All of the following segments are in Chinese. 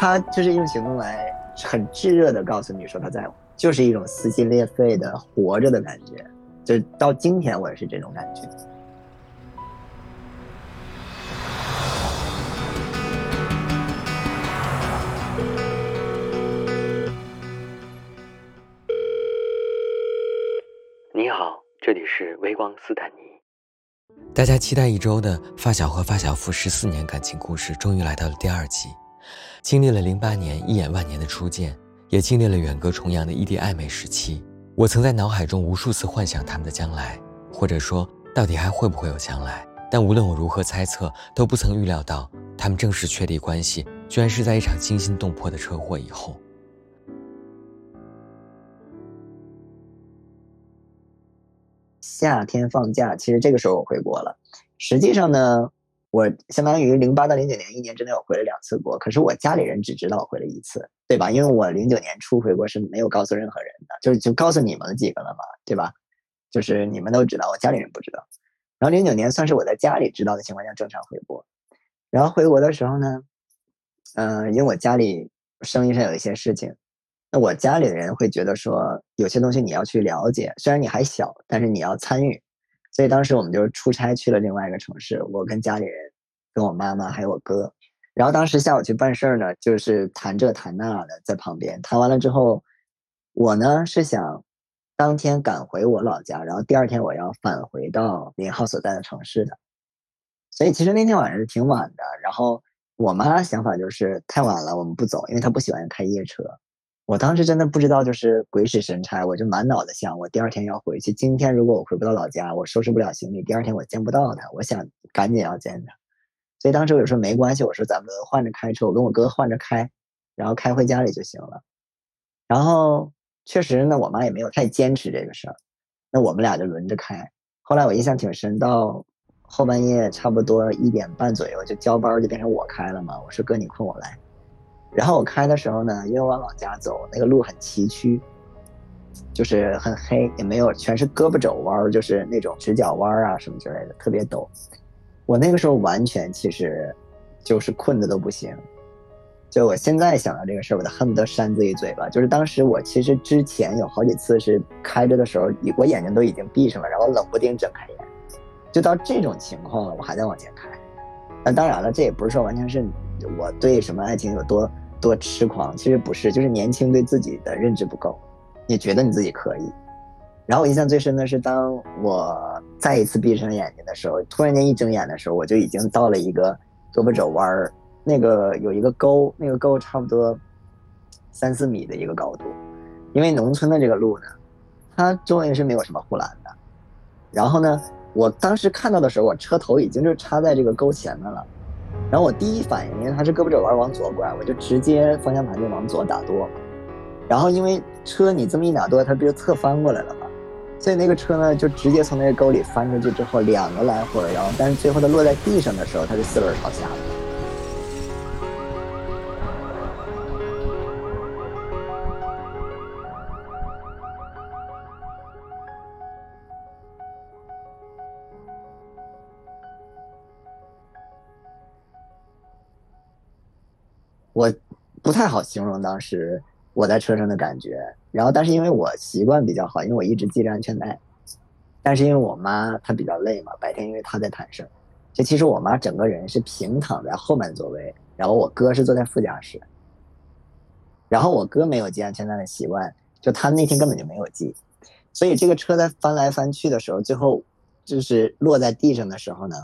他就是用行动来很炙热的告诉你说他在乎，就是一种撕心裂肺的活着的感觉。就到今天我也是这种感觉。你好，这里是微光斯坦尼。大家期待一周的发小和发小夫十四年感情故事，终于来到了第二集。经历了零八年一眼万年的初见，也经历了远隔重洋的异地暧昧时期。我曾在脑海中无数次幻想他们的将来，或者说，到底还会不会有将来？但无论我如何猜测，都不曾预料到，他们正式确立关系，居然是在一场惊心动魄的车祸以后。夏天放假，其实这个时候我回国了。实际上呢，我相当于零八到零九年一年之内我回了两次国，可是我家里人只知道我回了一次，对吧？因为我零九年初回国是没有告诉任何人的，就就告诉你们几个了嘛，对吧？就是你们都知道，我家里人不知道。然后零九年算是我在家里知道的情况下正常回国。然后回国的时候呢，嗯，因为我家里生意上有一些事情。那我家里的人会觉得说，有些东西你要去了解，虽然你还小，但是你要参与。所以当时我们就出差去了另外一个城市，我跟家里人、跟我妈妈还有我哥。然后当时下午去办事儿呢，就是谈这谈那的在旁边。谈完了之后，我呢是想当天赶回我老家，然后第二天我要返回到林浩所在的城市的。所以其实那天晚上是挺晚的。然后我妈想法就是太晚了，我们不走，因为她不喜欢开夜车。我当时真的不知道，就是鬼使神差，我就满脑子想，我第二天要回去。今天如果我回不到老家，我收拾不了行李，第二天我见不到他。我想赶紧要见他，所以当时我说没关系，我说咱们换着开车，我跟我哥换着开，然后开回家里就行了。然后确实呢，我妈也没有太坚持这个事儿，那我们俩就轮着开。后来我印象挺深，到后半夜差不多一点半左右就交班，就变成我开了嘛。我说哥，你困我来。然后我开的时候呢，因为我往老家走，那个路很崎岖，就是很黑，也没有全是胳膊肘弯，就是那种直角弯啊什么之类的，特别陡。我那个时候完全其实就是困的都不行。就我现在想到这个事儿，我都恨不得扇自己嘴巴。就是当时我其实之前有好几次是开着的时候，我眼睛都已经闭上了，然后冷不丁睁开眼，就到这种情况了，我还在往前开。那当然了，这也不是说完全是。我对什么爱情有多多痴狂？其实不是，就是年轻对自己的认知不够，你觉得你自己可以。然后我印象最深的是，当我再一次闭上眼睛的时候，突然间一睁眼的时候，我就已经到了一个胳膊肘弯儿，那个有一个沟，那个沟差不多三四米的一个高度。因为农村的这个路呢，它周围是没有什么护栏的。然后呢，我当时看到的时候，我车头已经就插在这个沟前面了。然后我第一反应，因为它是胳膊肘弯往左拐，我就直接方向盘就往左打舵。然后因为车你这么一打舵，它不就侧翻过来了？所以那个车呢就直接从那个沟里翻出去之后，两个来回，然后但是最后它落在地上的时候，它是四轮朝下的。我不太好形容当时我在车上的感觉，然后但是因为我习惯比较好，因为我一直系着安全带，但是因为我妈她比较累嘛，白天因为她在谈事儿，就其实我妈整个人是平躺在后面座位，然后我哥是坐在副驾驶，然后我哥没有系安全带的习惯，就他那天根本就没有系，所以这个车在翻来翻去的时候，最后就是落在地上的时候呢。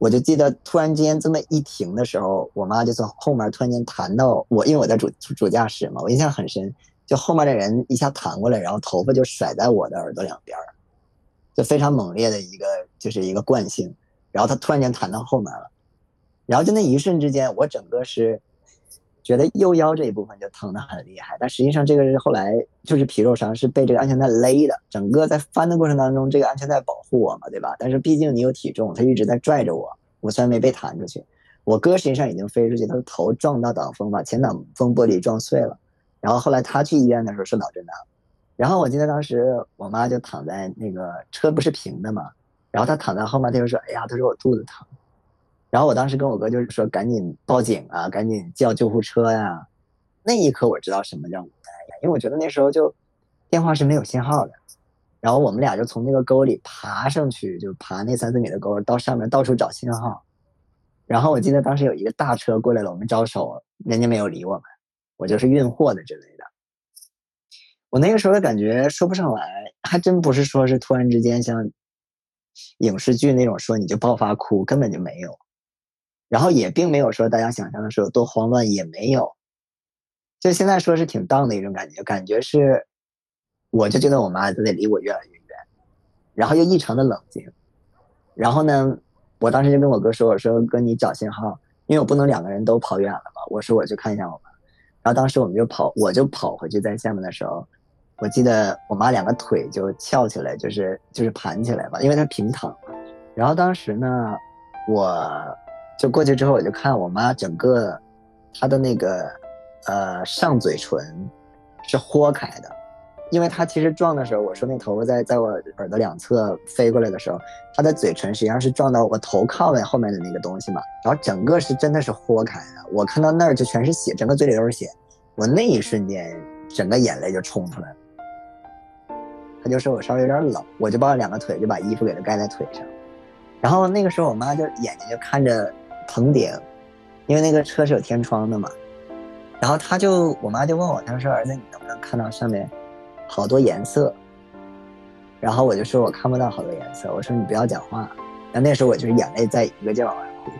我就记得突然间这么一停的时候，我妈就从后面突然间弹到我，因为我在主主驾驶嘛，我印象很深。就后面的人一下弹过来，然后头发就甩在我的耳朵两边就非常猛烈的一个就是一个惯性。然后他突然间弹到后面了，然后就那一瞬之间，我整个是。觉得右腰这一部分就疼得很厉害，但实际上这个是后来就是皮肉伤，是被这个安全带勒的。整个在翻的过程当中，这个安全带保护我嘛，对吧？但是毕竟你有体重，他一直在拽着我。我虽然没被弹出去，我哥实际上已经飞出去，他的头撞到挡风，把前挡风玻璃撞碎了。然后后来他去医院的时候是脑震荡。然后我记得当时我妈就躺在那个车不是平的嘛，然后她躺在后面，她就说：“哎呀，她说我肚子疼。”然后我当时跟我哥就是说，赶紧报警啊，赶紧叫救护车呀。那一刻我知道什么叫无奈，因为我觉得那时候就电话是没有信号的，然后我们俩就从那个沟里爬上去，就爬那三四米的沟，到上面到处找信号。然后我记得当时有一个大车过来了，我们招手，人家没有理我们。我就是运货的之类的。我那个时候的感觉说不上来，还真不是说是突然之间像影视剧那种说你就爆发哭，根本就没有。然后也并没有说大家想象的时候多慌乱，也没有。就现在说是挺荡的一种感觉，感觉是，我就觉得我妈都得离我越来越远，然后又异常的冷静。然后呢，我当时就跟我哥说：“我说哥，你找信号，因为我不能两个人都跑远了嘛。”我说我去看一下我妈。然后当时我们就跑，我就跑回去，在下面的时候，我记得我妈两个腿就翘起来，就是就是盘起来嘛，因为她平躺。然后当时呢，我就过去之后，我就看我妈整个她的那个。呃，上嘴唇是豁开的，因为他其实撞的时候，我说那头发在在我耳朵两侧飞过来的时候，他的嘴唇实际上是撞到我头靠在后面的那个东西嘛，然后整个是真的是豁开的，我看到那儿就全是血，整个嘴里都是血，我那一瞬间整个眼泪就冲出来了。他就说我稍微有点冷，我就抱着两个腿就把衣服给他盖在腿上，然后那个时候我妈就眼睛就看着棚顶，因为那个车是有天窗的嘛。然后他就，我妈就问我，她说：“儿子，你能不能看到上面好多颜色？”然后我就说：“我看不到好多颜色。”我说：“你不要讲话。”那那时候我就是眼泪在一个劲往外哭。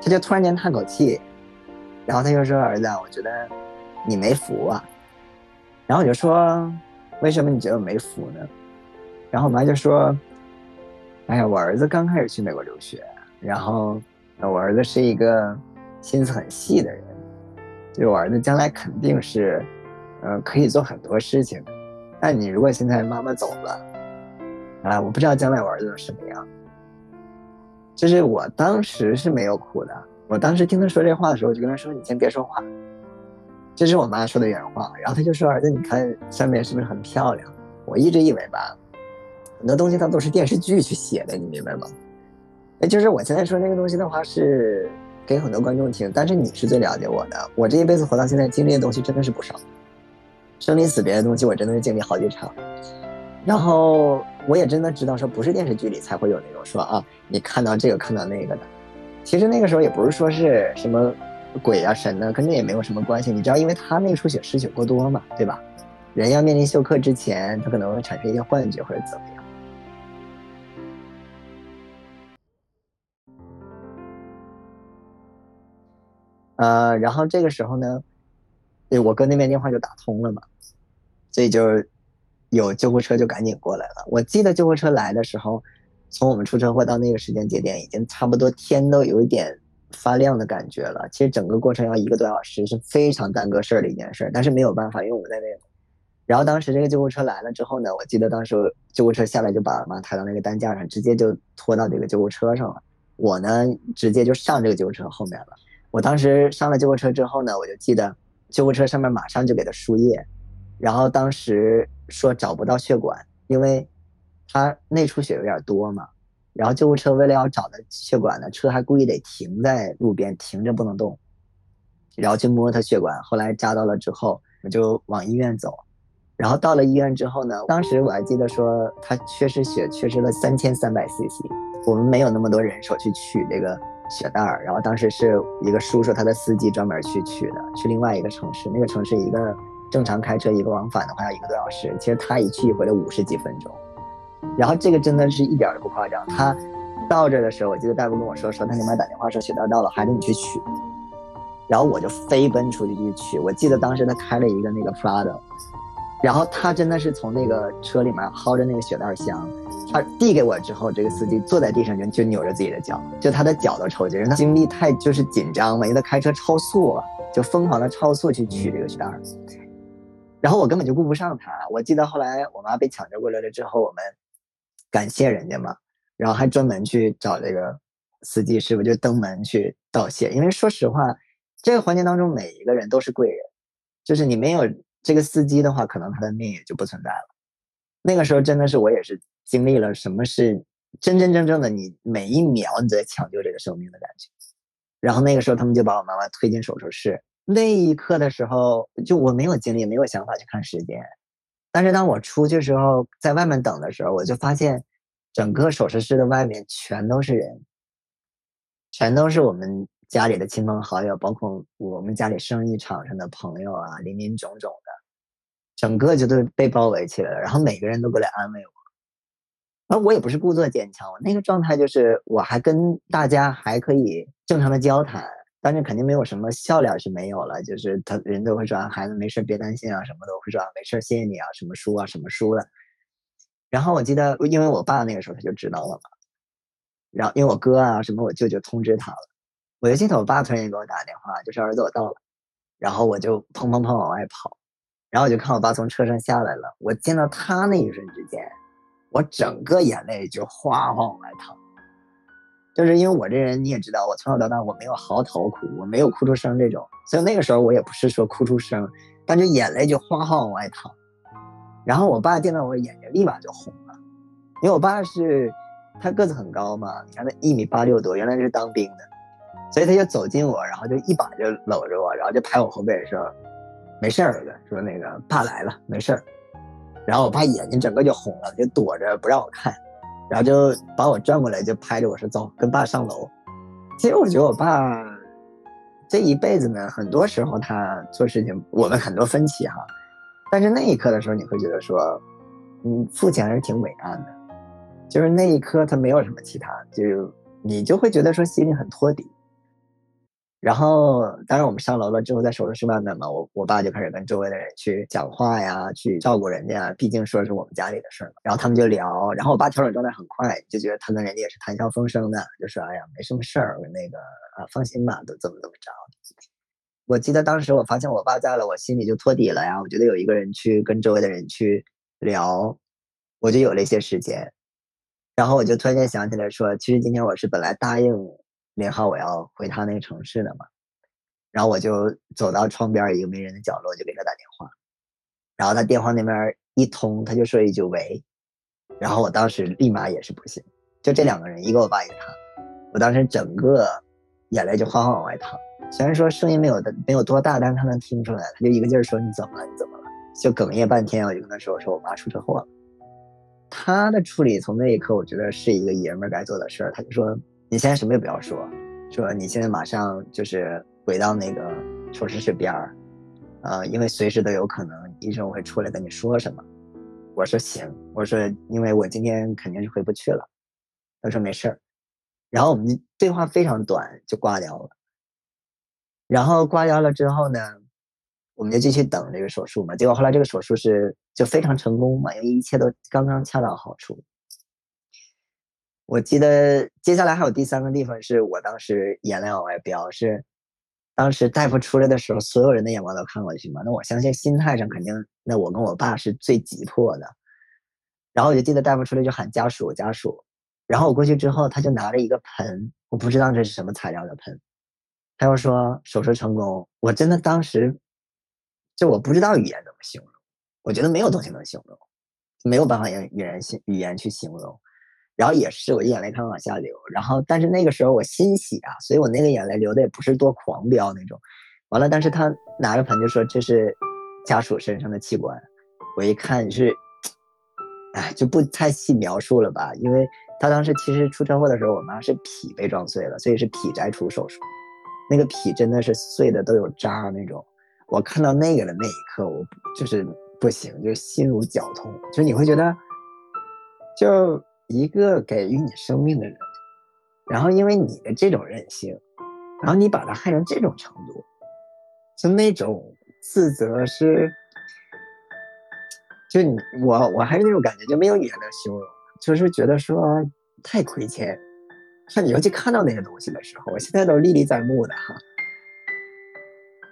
他就突然间叹口气，然后他就说：“儿子，我觉得你没福啊。”然后我就说：“为什么你觉得我没福呢？”然后我妈就说：“哎呀，我儿子刚开始去美国留学，然后我儿子是一个心思很细的人。”就我儿子将来肯定是，呃，可以做很多事情。但你如果现在妈妈走了，啊，我不知道将来我儿子什么样。就是我当时是没有哭的。我当时听他说这话的时候，我就跟他说：“你先别说话。”这是我妈说的原话。然后他就说：“儿子，你看上面是不是很漂亮？”我一直以为吧，很多东西它都是电视剧去写的，你明白吗？哎，就是我现在说那个东西的话是。给很多观众听，但是你是最了解我的。我这一辈子活到现在，经历的东西真的是不少，生离死别的东西我真的是经历好几场。然后我也真的知道，说不是电视剧里才会有那种说啊，你看到这个看到那个的。其实那个时候也不是说是什么鬼啊神呢，跟这也没有什么关系。你知道，因为他内出血失血过多嘛，对吧？人要面临休克之前，他可能会产生一些幻觉或者怎么样。呃，然后这个时候呢，对我哥那边电话就打通了嘛，所以就有救护车就赶紧过来了。我记得救护车来的时候，从我们出车祸到那个时间节点，已经差不多天都有一点发亮的感觉了。其实整个过程要一个多小时，是非常耽搁事儿的一件事。但是没有办法，因为我们在那。然后当时这个救护车来了之后呢，我记得当时救护车下来就把妈抬到那个担架上，直接就拖到这个救护车上了。我呢，直接就上这个救护车后面了。我当时上了救护车之后呢，我就记得救护车上面马上就给他输液，然后当时说找不到血管，因为他内出血有点多嘛。然后救护车为了要找的血管呢，车还故意得停在路边停着不能动，然后去摸他血管。后来扎到了之后，我就往医院走。然后到了医院之后呢，当时我还记得说他缺失血缺失了三千三百 cc，我们没有那么多人手去取这个。雪袋儿，然后当时是一个叔叔，他的司机专门去取的，去另外一个城市。那个城市一个正常开车一个往返的话要一个多小时，其实他一去一回来五十几分钟。然后这个真的是一点都不夸张。他到这的时候，我记得大夫跟我说，说他那边打电话说雪袋到了，孩子你去取。然后我就飞奔出去去取。我记得当时他开了一个那个 Prado。然后他真的是从那个车里面薅着那个雪袋箱，他递给我之后，这个司机坐在地上就就扭着自己的脚，就他的脚都抽筋，他精力太就是紧张嘛，因为他开车超速了，就疯狂的超速去取这个血袋，然后我根本就顾不上他。我记得后来我妈被抢救过来了之后，我们感谢人家嘛，然后还专门去找这个司机师傅就登门去道谢，因为说实话，这个环节当中每一个人都是贵人，就是你没有。这个司机的话，可能他的命也就不存在了。那个时候真的是我也是经历了什么是真真正正的你每一秒你在抢救这个生命的感觉。然后那个时候他们就把我妈妈推进手术室，那一刻的时候，就我没有精力，没有想法去看时间。但是当我出去时候，在外面等的时候，我就发现，整个手术室的外面全都是人，全都是我们家里的亲朋好友，包括我们家里生意场上的朋友啊，林林总总的，整个就都被包围起来了。然后每个人都过来安慰我，而我也不是故作坚强，我那个状态就是我还跟大家还可以正常的交谈。但是肯定没有什么笑脸是没有了，就是他人都会说孩子没事别担心啊，什么都会说没事谢谢你啊，什么书啊什么书的。然后我记得，因为我爸那个时候他就知道了嘛，然后因为我哥啊什么我舅舅通知他了，我就记得我爸突然间给我打电话，就说儿子我到了，然后我就砰砰砰往外跑，然后我就看我爸从车上下来了，我见到他那一瞬之间，我整个眼泪就哗哗往外淌。就是因为我这人你也知道，我从小到大我没有嚎啕哭，我没有哭出声这种，所以那个时候我也不是说哭出声，但是眼泪就哗哗往外淌。然后我爸见到我眼睛立马就红了，因为我爸是他个子很高嘛，你看他一米八六多，原来是当兵的，所以他就走近我，然后就一把就搂着我，然后就拍我后背说：“没事儿的，说那个爸来了，没事儿。”然后我爸眼睛整个就红了，就躲着不让我看。然后就把我转过来，就拍着我说：“走，跟爸上楼。”其实我觉得我爸这一辈子呢，很多时候他做事情，我们很多分歧哈。但是那一刻的时候，你会觉得说，嗯，父亲还是挺伟岸的。就是那一刻，他没有什么其他，就你就会觉得说心里很托底。然后，当然我们上楼了之后，在手术室外面嘛，我我爸就开始跟周围的人去讲话呀，去照顾人家，毕竟说是我们家里的事儿嘛。然后他们就聊，然后我爸调整状态很快，就觉得他跟人家也是谈笑风生的，就说：“哎呀，没什么事儿，那个啊，放心吧，都怎么怎么着。”我记得当时我发现我爸在了，我心里就托底了呀。我觉得有一个人去跟周围的人去聊，我就有了一些时间。然后我就突然间想起来说，其实今天我是本来答应。连号我要回他那个城市了嘛，然后我就走到窗边一个没人的角落，就给他打电话，然后他电话那边一通，他就说一句喂，然后我当时立马也是不行，就这两个人，一个我爸一个他，我当时整个眼泪就哗哗往外淌，虽然说声音没有的没有多大，但是他能听出来，他就一个劲儿说你怎么了你怎么了，就哽咽半天，我就跟他说我说我妈出车祸了，他的处理从那一刻我觉得是一个爷们儿该做的事儿，他就说。你现在什么也不要说，说你现在马上就是回到那个手术室边儿，呃，因为随时都有可能医生会出来跟你说什么。我说行，我说因为我今天肯定是回不去了。他说没事儿，然后我们对话非常短就挂掉了。然后挂掉了之后呢，我们就继续等这个手术嘛。结果后来这个手术是就非常成功嘛，因为一切都刚刚恰到好处。我记得接下来还有第三个地方，是我当时眼泪往外飙，是当时大夫出来的时候，所有人的眼光都看过去嘛。那我相信心态上肯定，那我跟我爸是最急迫的。然后我就记得大夫出来就喊家属家属，然后我过去之后，他就拿着一个盆，我不知道这是什么材料的盆，他又说手术成功。我真的当时就我不知道语言怎么形容，我觉得没有东西能形容，没有办法用语言形语言去形容。然后也是，我眼泪开始往下流。然后，但是那个时候我欣喜啊，所以我那个眼泪流的也不是多狂飙那种。完了，但是他拿着盆就说这是家属身上的器官。我一看是，哎，就不太细描述了吧，因为他当时其实出车祸的时候，我妈是脾被撞碎了，所以是脾摘除手术。那个脾真的是碎的都有渣那种。我看到那个的那一刻，我就是不行，就心如绞痛。就是你会觉得，就。一个给予你生命的人，然后因为你的这种任性，然后你把他害成这种程度，就那种自责是，就你我我还是那种感觉，就没有语言能形容，就是觉得说太亏欠。像你尤其看到那些东西的时候，我现在都历历在目的哈。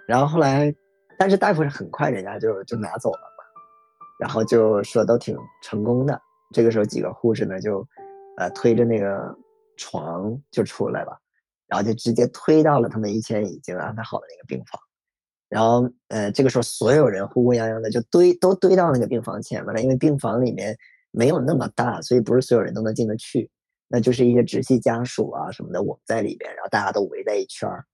然后后来，但是大夫是很快人家就就拿走了嘛，然后就说都挺成功的。这个时候，几个护士呢就，呃，推着那个床就出来了，然后就直接推到了他们以前已经安排好的那个病房。然后，呃，这个时候所有人呼呼泱泱的就堆都堆到那个病房前面了，因为病房里面没有那么大，所以不是所有人都能进得去。那就是一些直系家属啊什么的，我们在里边，然后大家都围在一圈儿。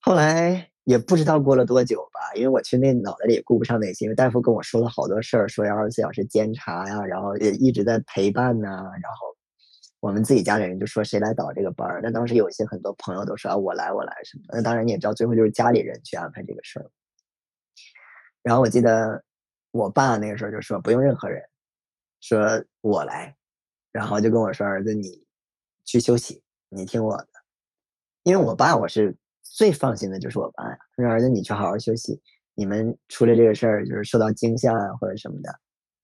后来。也不知道过了多久吧，因为我去那脑袋里也顾不上那些，因为大夫跟我说了好多事儿，说要二十四小时监察呀，然后也一直在陪伴呐、然后我们自己家里人就说谁来导这个班儿，那当时有一些很多朋友都说啊我来我来什么，那当然你也知道，最后就是家里人去安排这个事儿。然后我记得我爸那个时候就说不用任何人，说我来，然后就跟我说儿子你去休息，你听我的，因为我爸我是最放心的就是我爸呀，他说儿子你去好好休息，你们出了这个事儿就是受到惊吓啊或者什么的，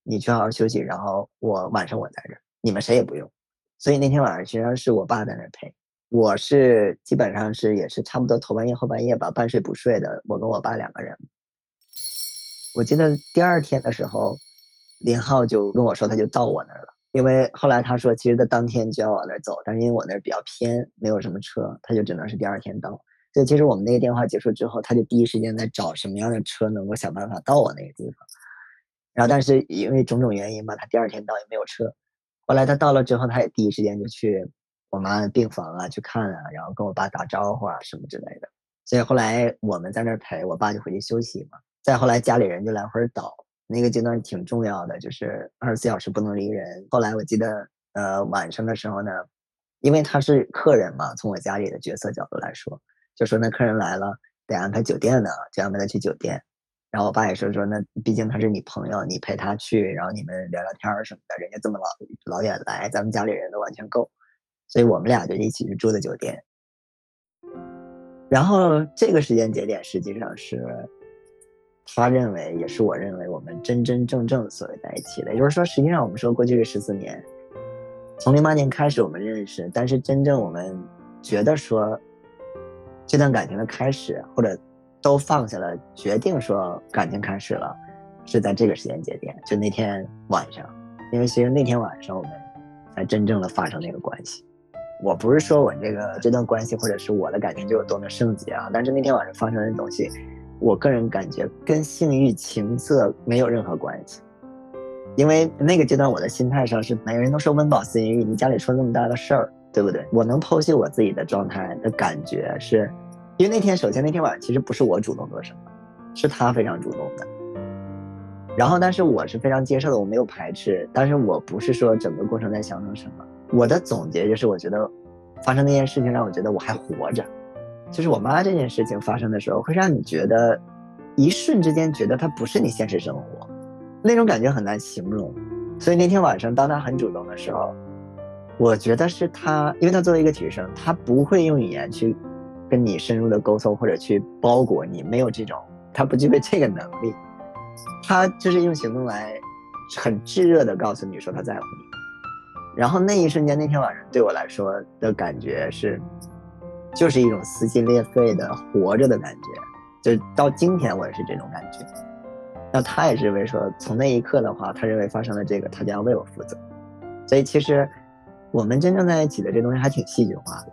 你去好好休息，然后我晚上我在这儿，你们谁也不用。所以那天晚上实际上是我爸在那儿陪，我是基本上是也是差不多头半夜后半夜吧，半睡不睡的，我跟我爸两个人。我记得第二天的时候，林浩就跟我说他就到我那儿了，因为后来他说其实他当天就要往那儿走，但是因为我那儿比较偏，没有什么车，他就只能是第二天到。所以其实我们那个电话结束之后，他就第一时间在找什么样的车能够想办法到我那个地方。然后但是因为种种原因吧，他第二天到也没有车。后来他到了之后，他也第一时间就去我妈的病房啊去看啊，然后跟我爸打招呼啊什么之类的。所以后来我们在那儿陪我爸就回去休息嘛。再后来家里人就来回倒，那个阶段挺重要的，就是二十四小时不能离人。后来我记得，呃，晚上的时候呢，因为他是客人嘛，从我家里的角色角度来说，就说那客人来了得安排酒店呢，就安排他去酒店。然后我爸也说说，那毕竟他是你朋友，你陪他去，然后你们聊聊天什么的，人家这么老老远来，咱们家里人都完全够，所以我们俩就一起去住的酒店。然后这个时间节点实际上是。他认为，也是我认为，我们真真正正所谓在一起的，也就是说，实际上我们说过去这十四年，从零八年开始我们认识，但是真正我们觉得说这段感情的开始，或者都放下了，决定说感情开始了，是在这个时间节点，就那天晚上，因为其实那天晚上我们才真正的发生那个关系。我不是说我这个这段关系或者是我的感情就有多么圣洁啊，但是那天晚上发生的东西。我个人感觉跟性欲、情色没有任何关系，因为那个阶段我的心态上是每个人都说温饱思淫欲，你家里出那么大的事儿，对不对？我能剖析我自己的状态的感觉是，因为那天首先那天晚上其实不是我主动做什么，是他非常主动的。然后但是我是非常接受的，我没有排斥，但是我不是说整个过程在想成什么。我的总结就是我觉得发生那件事情让我觉得我还活着。就是我妈这件事情发生的时候，会让你觉得，一瞬之间觉得她不是你现实生活，那种感觉很难形容。所以那天晚上，当她很主动的时候，我觉得是他，因为他作为一个体育生，他不会用语言去跟你深入的沟通或者去包裹你，没有这种，他不具备这个能力。他就是用行动来，很炙热的告诉你说他在乎你。然后那一瞬间，那天晚上对我来说的感觉是。就是一种撕心裂肺的活着的感觉，就到今天我也是这种感觉。那他也是为说，从那一刻的话，他认为发生了这个，他就要为我负责。所以其实我们真正在一起的这东西还挺戏剧化的。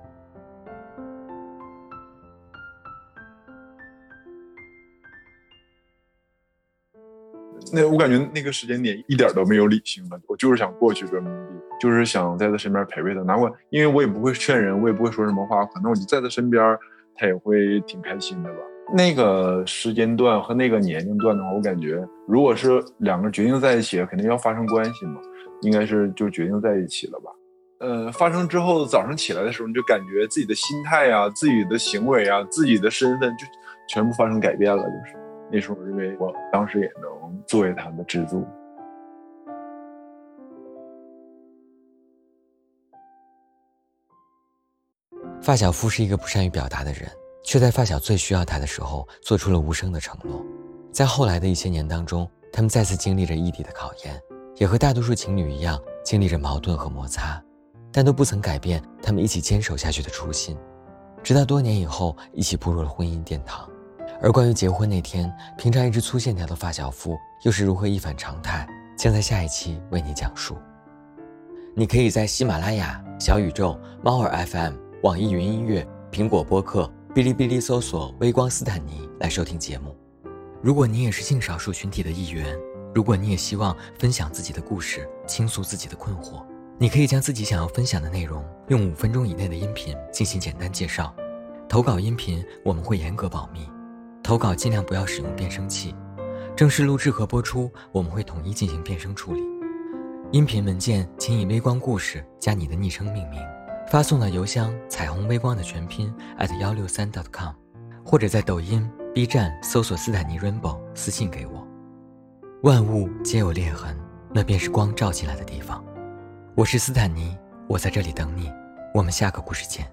那我感觉那个时间点一点都没有理性了，我就是想过去跟就是想在他身边陪陪他，哪管因为我也不会劝人，我也不会说什么话，可能我就在他身边，他也会挺开心的吧。那个时间段和那个年龄段的话，我感觉如果是两个人决定在一起，肯定要发生关系嘛，应该是就决定在一起了吧。呃，发生之后早上起来的时候，你就感觉自己的心态啊、自己的行为啊、自己的身份就全部发生改变了，就是那时候我认为我当时也能。作为他的支柱，发小夫是一个不善于表达的人，却在发小最需要他的时候做出了无声的承诺。在后来的一些年当中，他们再次经历着异地的考验，也和大多数情侣一样经历着矛盾和摩擦，但都不曾改变他们一起坚守下去的初心。直到多年以后，一起步入了婚姻殿堂。而关于结婚那天，平常一直粗线条的发小夫又是如何一反常态，将在下一期为你讲述。你可以在喜马拉雅、小宇宙、猫耳 FM、网易云音乐、苹果播客、哔哩哔哩搜索“微光斯坦尼”来收听节目。如果你也是性少数群体的一员，如果你也希望分享自己的故事，倾诉自己的困惑，你可以将自己想要分享的内容用五分钟以内的音频进行简单介绍，投稿音频我们会严格保密。投稿尽量不要使用变声器。正式录制和播出，我们会统一进行变声处理。音频文件请以“微光故事”加你的昵称命名，发送到邮箱“彩虹微光”的全拼 at 幺六三 dot com，或者在抖音、B 站搜索斯坦尼 Rainbow 私信给我。万物皆有裂痕，那便是光照进来的地方。我是斯坦尼，我在这里等你。我们下个故事见。